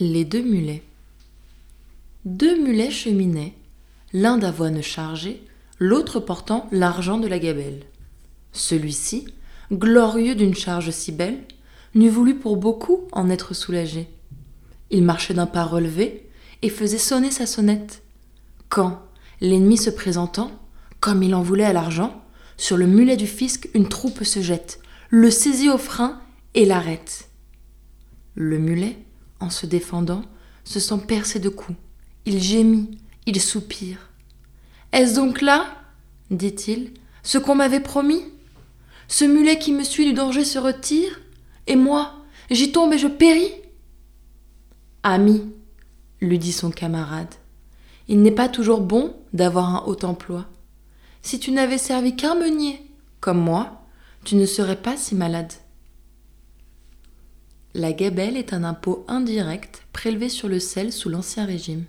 Les deux mulets. Deux mulets cheminaient, l'un d'avoine chargé, l'autre portant l'argent de la gabelle. Celui-ci, glorieux d'une charge si belle, n'eût voulu pour beaucoup en être soulagé. Il marchait d'un pas relevé et faisait sonner sa sonnette. Quand, l'ennemi se présentant, comme il en voulait à l'argent, sur le mulet du fisc une troupe se jette, le saisit au frein et l'arrête. Le mulet, en se défendant, se sent percé de coups. Il gémit, il soupire. Est-ce donc là, dit-il, ce qu'on m'avait promis? Ce mulet qui me suit du danger se retire, et moi, j'y tombe et je péris? Ami, lui dit son camarade, il n'est pas toujours bon d'avoir un haut emploi. Si tu n'avais servi qu'un meunier, comme moi, tu ne serais pas si malade. La gabelle est un impôt indirect prélevé sur le sel sous l'Ancien Régime.